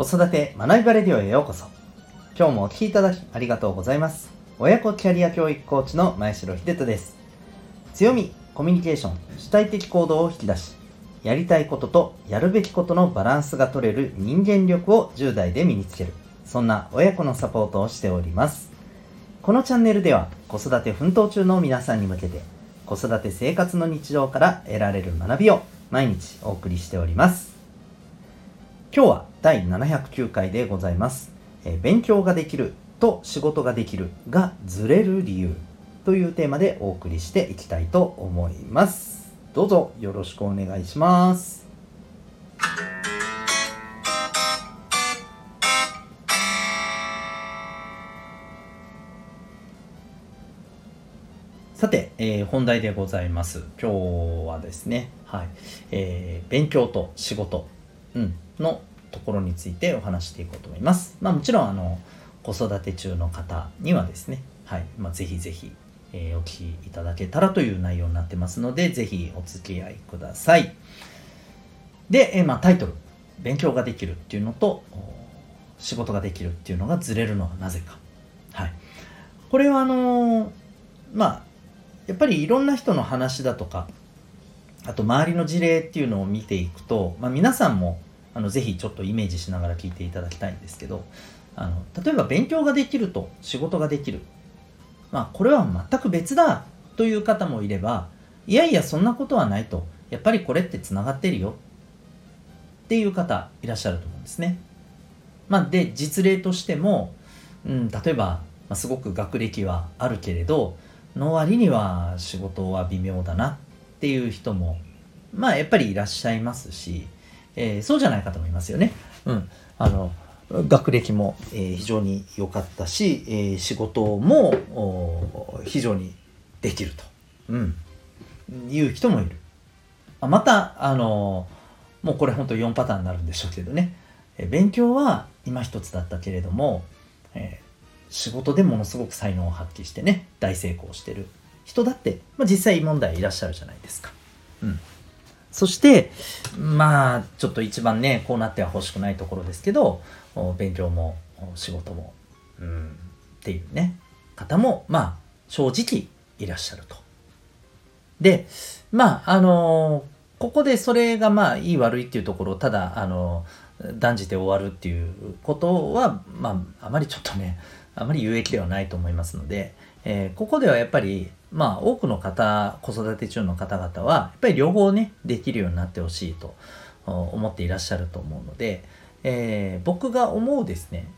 子育て学びバレディオへようこそ。今日もお聴きいただきありがとうございます。親子キャリア教育コーチの前城秀人です。強み、コミュニケーション、主体的行動を引き出し、やりたいこととやるべきことのバランスが取れる人間力を10代で身につける。そんな親子のサポートをしております。このチャンネルでは子育て奮闘中の皆さんに向けて子育て生活の日常から得られる学びを毎日お送りしております。今日は第709回でございます。え勉強ができると仕事ができるがずれる理由というテーマでお送りしていきたいと思います。どうぞよろしくお願いします。さて、えー、本題でございます。今日はですね、はい、えー、勉強と仕事、うん、のところについてお話していこうと思います。まあ、もちろんあの子育て中の方にはですね、はいまあ、ぜひぜひ、えー、お聞きいただけたらという内容になってますので、ぜひお付き合いください。で、えー、まあ、タイトル、勉強ができるっていうのと、仕事ができるっていうのがずれるのはなぜか。はい。これはあのー、まあ、やっぱりいろんな人の話だとか、あと周りの事例っていうのを見ていくと、まあ、皆さんもあのぜひちょっとイメージしながら聞いていただきたいんですけどあの例えば勉強ができると仕事ができる。まあこれは全く別だという方もいればいやいやそんなことはないと。やっぱりこれってつながってるよ。っていう方いらっしゃると思うんですね。まあ、で実例としても、うん、例えば、まあ、すごく学歴はあるけれどの割には仕事は微妙だなっていう人もまあやっぱりいらっしゃいますしえー、そうじゃない方もいますよね。うん。あの、学歴も、えー、非常に良かったし、えー、仕事も非常にできると、うん、いう人もいる。また、あのもうこれ本当4パターンになるんでしょうけどね、え勉強は今一つだったけれども、え仕事でものすごく才能を発揮してね、大成功してる人だって、まあ、実際問題いらっしゃるじゃないですか。うん。そして、まあ、ちょっと一番ね、こうなっては欲しくないところですけど、勉強も仕事も、うん、っていうね、方も、まあ、正直いらっしゃると。で、まあ、あのここでそれがまあ、いい悪いっていうところを、ただ、あの断じて終わるっていうことは、まあ、あまりちょっとね、あまり有益ではないと思いますので、えー、ここではやっぱり、まあ、多くの方、子育て中の方々は、やっぱり両方ね、できるようになってほしいと思っていらっしゃると思うので、えー、僕が思うですね、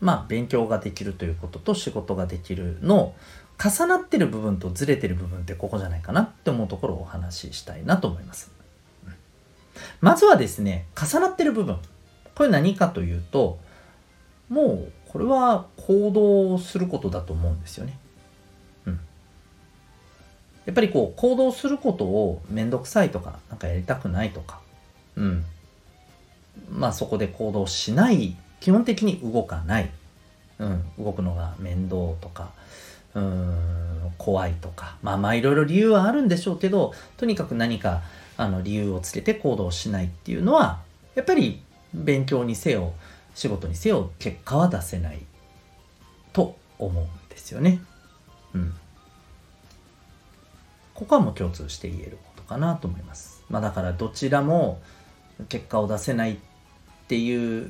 まあ、勉強ができるということと仕事ができるの重なってる部分とずれてる部分ってここじゃないかなって思うところをお話ししたいなと思います。まずはですね、重なってる部分。これ何かというと、もうこれは行動することだと思うんですよね。やっぱりこう行動することをめんどくさいとか、なんかやりたくないとか、うん。まあそこで行動しない、基本的に動かない。うん。動くのが面倒とか、うん、怖いとか、まあまあいろいろ理由はあるんでしょうけど、とにかく何かあの理由をつけて行動しないっていうのは、やっぱり勉強にせよ、仕事にせよ結果は出せないと思うんですよね。うん。ここはもう共通して言えることかなと思います。まあだからどちらも結果を出せないっていう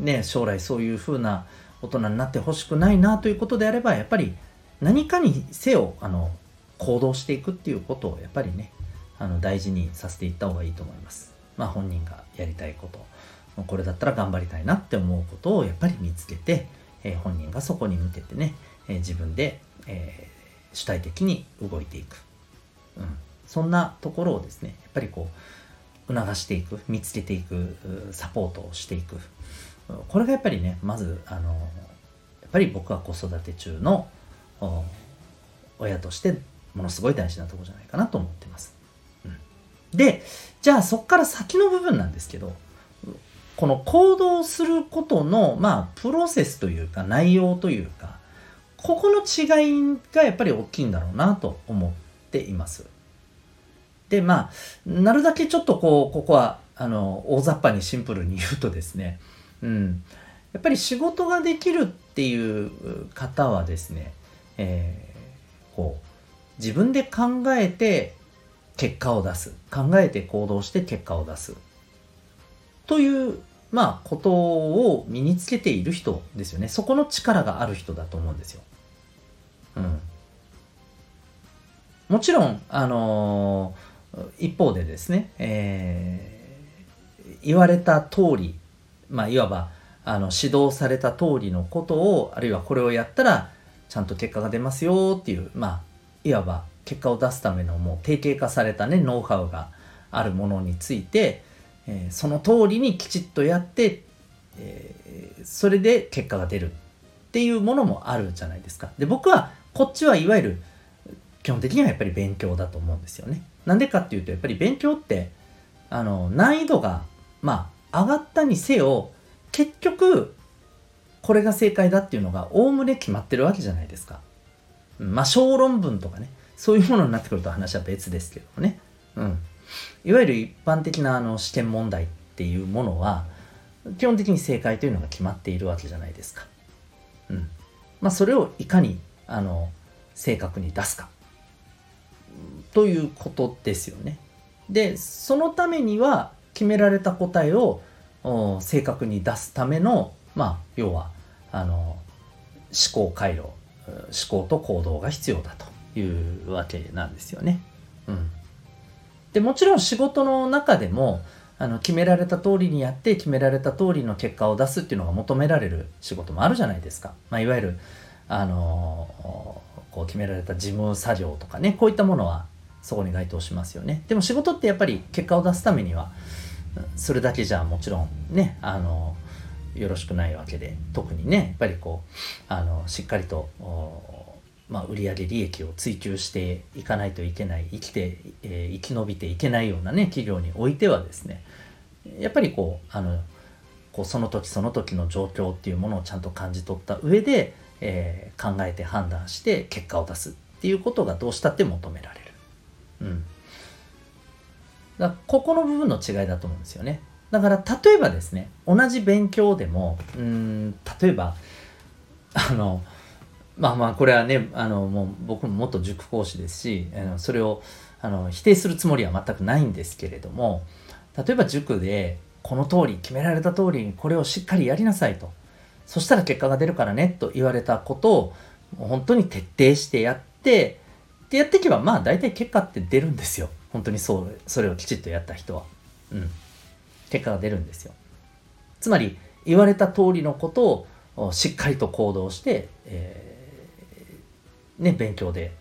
ね将来そういう風な大人になってほしくないなということであればやっぱり何かにせよあの行動していくっていうことをやっぱりねあの大事にさせていった方がいいと思います。まあ本人がやりたいことこれだったら頑張りたいなって思うことをやっぱり見つけて、えー、本人がそこに向けてね、えー、自分で、えー、主体的に動いていく、うん、そんなところをですねやっぱりこう促していく見つけていくサポートをしていく。これがやっぱりねまずあのやっぱり僕は子育て中の親としてものすごい大事なとこじゃないかなと思ってます。うん、でじゃあそこから先の部分なんですけどこの行動することの、まあ、プロセスというか、内容というか、ここの違いがやっぱり大きいんだろうなと思っています。で、まあ、なるだけちょっとこう、ここは、あの大雑把にシンプルに言うとですね、うん、やっぱり仕事ができるっていう方はですね、えー、こう自分で考えて結果を出す考えて行動して結果を出すというまあことを身につけている人ですよねそこの力がある人だと思うんですよ。うん、もちろんあのー、一方でですね、えー、言われた通りまあいわばあの指導された通りのことをあるいはこれをやったらちゃんと結果が出ますよっていうまあいわば結果を出すためのもう定型化されたねノウハウがあるものについて、えー、その通りにきちっとやって、えー、それで結果が出るっていうものもあるじゃないですか。で僕はこっちはいわゆる基本的にはやっぱり勉強だと思うんですよね。なんでかっていうとやっぱり勉強ってあの難易度がまあ上がったにせよ結局これが正解だっていうのがおおむね決まってるわけじゃないですか。まあ小論文とかねそういうものになってくると話は別ですけどもね。うん。いわゆる一般的なあの試験問題っていうものは基本的に正解というのが決まっているわけじゃないですか。うん。まあそれをいかにあの正確に出すかということですよね。でそのためには決められた答えを正確に出すためのまあ要はあの思考回路思考と行動が必要だというわけなんですよね。うん、でもちろん仕事の中でもあの決められた通りにやって決められた通りの結果を出すっていうのが求められる仕事もあるじゃないですか。まあ、いわゆるあのこう決められた事務作業とかねこういったものはそこに該当しますよね。でも仕事ってやっぱり結果を出すためにはそれだけじゃもちろんねあのよろしくないわけで特にねやっぱりこうあのしっかりとまあ、売上利益を追求していかないといけない生きて、えー、生き延びていけないようなね企業においてはですねやっぱりこうあのこうその時その時の状況っていうものをちゃんと感じ取った上で、えー、考えて判断して結果を出すっていうことがどうしたって求められる。うんだここの部分の違いだと思うんですよね。だから例えばですね同じ勉強でもうん例えば あのまあまあこれはねあのもう僕も元塾講師ですしあのそれをあの否定するつもりは全くないんですけれども例えば塾でこの通り決められた通りにこれをしっかりやりなさいとそしたら結果が出るからねと言われたことを本当に徹底してやってでやっていけばまあ大体結果って出るんですよ。本当にそうそれをきちっとやった人は。うん。結果が出るんですよ。つまり言われた通りのことをしっかりと行動して、えー、ね、勉強で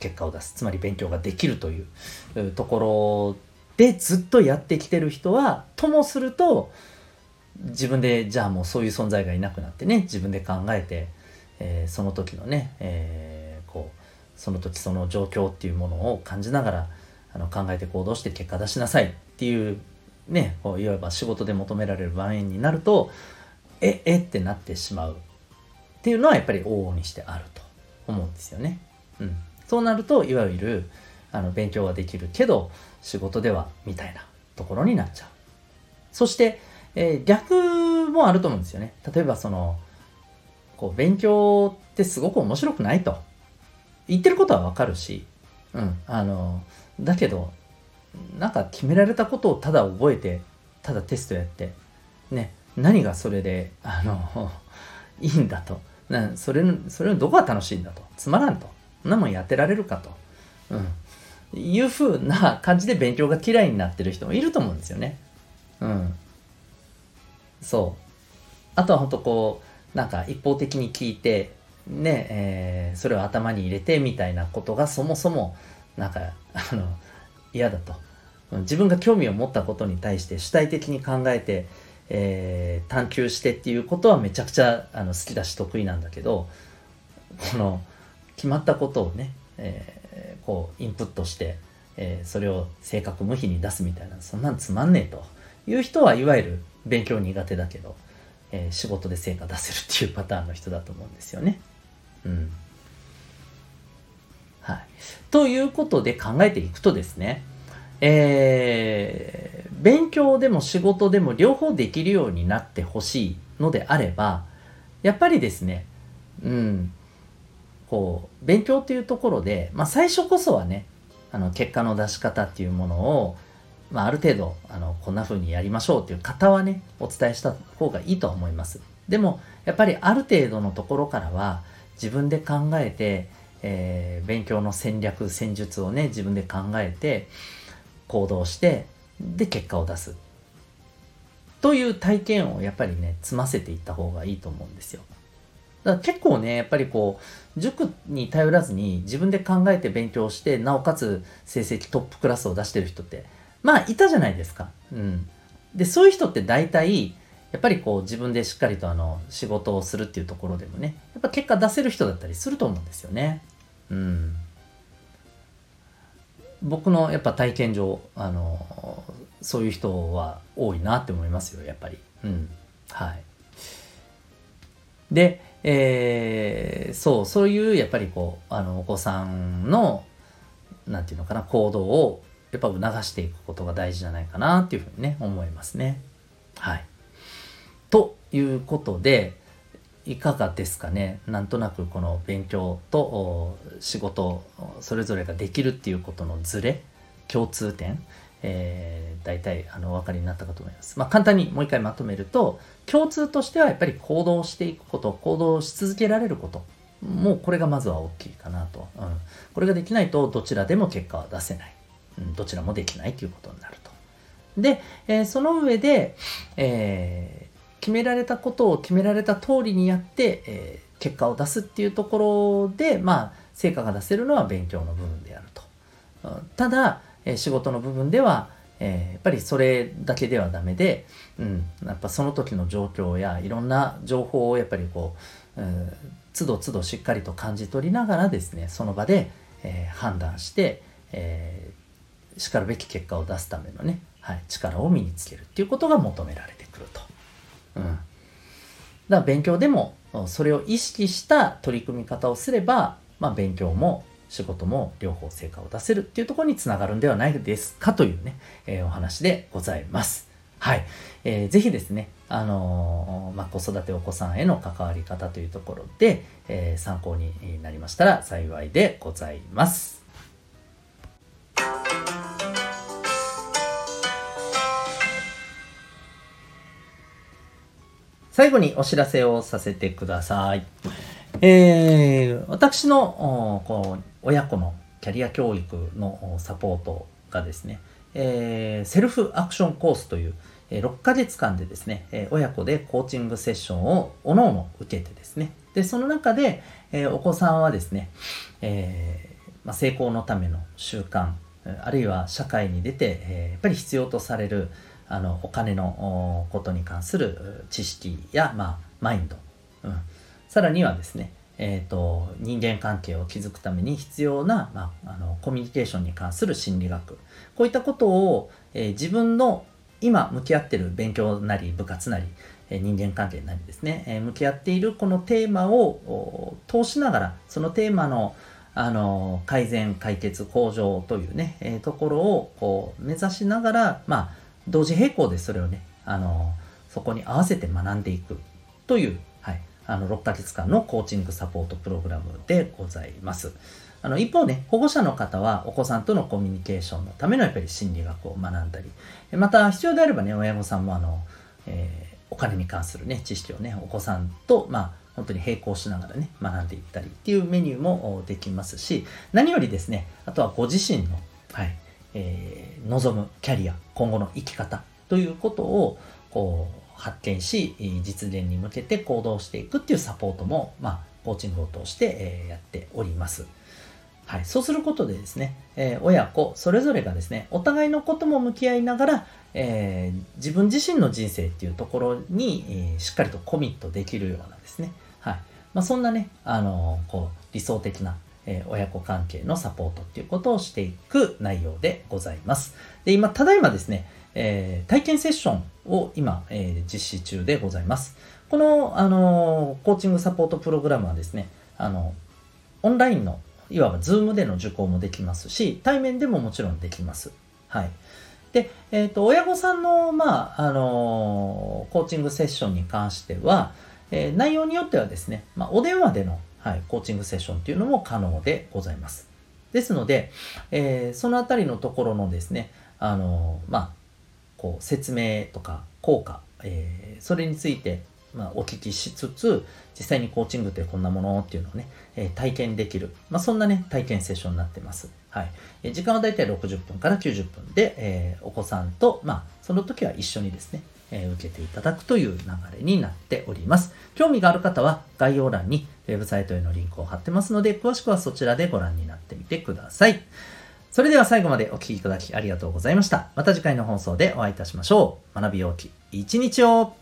結果を出す。つまり勉強ができるというところでずっとやってきてる人はともすると自分でじゃあもうそういう存在がいなくなってね自分で考えて、えー、その時のね、えー、こうその時その状況っていうものを感じながらあの考えて行動して結果出しなさいっていうねこういわば仕事で求められる場面になるとええってなってしまうっていうのはやっぱり往々にしてあると思うんですよね。うん、そうなるといわゆるあの勉強はできるけど仕事ではみたいなところになっちゃう。そして、えー、逆もあると思うんですよね。例えばそのこう勉強ってすごく面白くないと。言ってることはわかるし、うん、あのだけどなんか決められたことをただ覚えてただテストやってね。何がそれであの いいんだと。なそれそれのどこが楽しいんだと。つまらんと。そんなもんやってられるかと、うん、いうふうな感じで勉強が嫌いになってる人もいると思うんですよね。うん、そう。あとは本当こうなんか一方的に聞いてねえー、それを頭に入れてみたいなことがそもそもなんか あの嫌だと。自分が興味を持ったことに対して主体的に考えて、えー、探求してっていうことはめちゃくちゃあの好きだし得意なんだけどこの決まったことをね、えー、こうインプットして、えー、それを正確無比に出すみたいなそんなんつまんねえと。いう人はいわゆる勉強苦手だけど、えー、仕事で成果出せるっていうパターンの人だと思うんですよね。うん。はい。ということで考えていくとですね、えー、勉強でも仕事でも両方できるようになってほしいのであればやっぱりですねうんこう勉強っていうところで、まあ、最初こそはねあの結果の出し方っていうものを、まあ、ある程度あのこんな風にやりましょうっていう方はねお伝えした方がいいと思います。でもやっぱりある程度のところからは自分で考えて、えー、勉強の戦略戦術をね自分で考えて行動してで結果を出す。という体験をやっぱりね積ませていった方がいいと思うんですよ。だから結構ねやっぱりこう塾に頼らずに自分で考えて勉強してなおかつ成績トップクラスを出してる人ってまあいたじゃないですか。うん。でそういう人って大体やっぱりこう自分でしっかりとあの仕事をするっていうところでもねやっぱ結果出せる人だったりすると思うんですよね。うん。僕のやっぱ体験上あのそういう人は多いなって思いますよやっぱり。うん。はい。でえー、そうそういうやっぱりこうあのお子さんのなんていうのかな行動をやっぱ促していくことが大事じゃないかなっていうふうにね思いますね。はい。ということでいかがですかね？なんとなくこの勉強と仕事それぞれができるっていうことのズレ共通点、えー、大体あのお分かりになったかと思います。まあ、簡単にもう一回まとめると共通としてはやっぱり行動していくこと行動し続けられることもうこれがまずは大きいかなと、うん、これができないとどちらでも結果は出せない、どちらもできないということになると。で、えー、その上で、えー決められたことを決められた通りにやって、えー、結果を出すっていうところで、まあ、成果が出せるのは勉強の部分であると。ただ、えー、仕事の部分では、えー、やっぱりそれだけではダメで、うん、やっぱその時の状況やいろんな情報をやっぱりこう、うん、都度都度しっかりと感じ取りながらですねその場で、えー、判断して、えー、しかるべき結果を出すためのね、はい、力を身につけるっていうことが求められてくると。うん。だから勉強でもそれを意識した取り組み方をすれば、まあ、勉強も仕事も両方成果を出せるっていうところにつながるんではないですかというね、えー、お話でございます。はい。えー、ぜひですね、あのー、まあ、子育てお子さんへの関わり方というところで、えー、参考になりましたら幸いでございます。最後にお知らせをさせてください。えー、私のこう親子のキャリア教育のサポートがですね、えー、セルフアクションコースという、え6ヶ月間でですね、え親子でコーチングセッションをおのおの受けてですね、で、その中で、えお子さんはですね、えー、まあ、成功のための習慣、あるいは社会に出て、えやっぱり必要とされるあのお金のことに関する知識や、まあ、マインド、うん、さらにはですね、えーと、人間関係を築くために必要な、まあ、あのコミュニケーションに関する心理学。こういったことを、えー、自分の今向き合ってる勉強なり部活なり、え、人間関係なりですね、えー、向き合っているこのテーマを通しながらそのテーマのあの改善解決向上というね、えー、ところをこう目指しながらまあ同時並行でそれをね、あの、そこに合わせて学んでいくという、はい、あの、6ヶ月間のコーチングサポートプログラムでございます。あの、一方ね、保護者の方はお子さんとのコミュニケーションのためのやっぱり心理学を学んだり、また必要であればね、親御さんもあの、えー、お金に関するね、知識をね、お子さんと、まあ、本当に並行しながらね、学んでいったりっていうメニューもできますし、何よりですね、あとはご自身の、はい、えー、望むキャリア、今後の生き方ということをこう発見し、実現に向けて行動していくっていうサポートも、まあ、コーチングを通して、え、やっております。はい、そうすることでですね、えー、親子それぞれがですね、お互いのことも向き合いながら、えー、自分自身の人生っていうところに、えー、しっかりとコミットできるようなですね、はい。まあ、そんなね、あのこう理想的なえー、親子関係のサポートっていうことをしていく内容でございます。で、今、ただいまですね、えー、体験セッションを今、えー、実施中でございます。この、あのコーチングサポートプログラムはですね、あの、オンラインの、いわばズームでの受講もできますし、対面でももちろんできます。はい。で、えっ、と、親御さんの、まあ、あのコーチングセッションに関しては、え、内容によってはですね、まあ、お電話での、はい、コーチングセッションっていうのも可能でございます。ですので、えー、そのあたりのところのですね、あのまあ、こう説明とか効果、えー、それについて、まあ、お聞きしつつ、実際にコーチングってこんなものっていうのをね、え、体験できる、まあ、そんなね、体験セッションになってます。はい。え、時間はだいたい60分から90分で、えお子さんと、まあ、その時は一緒にですね、え受けていただくという流れになっております。興味がある方は概要欄にウェブサイトへのリンクを貼ってますので、詳しくはそちらでご覧になってみてください。それでは最後までお聴きいただきありがとうございました。また次回の放送でお会いいたしましょう。学びようき一日を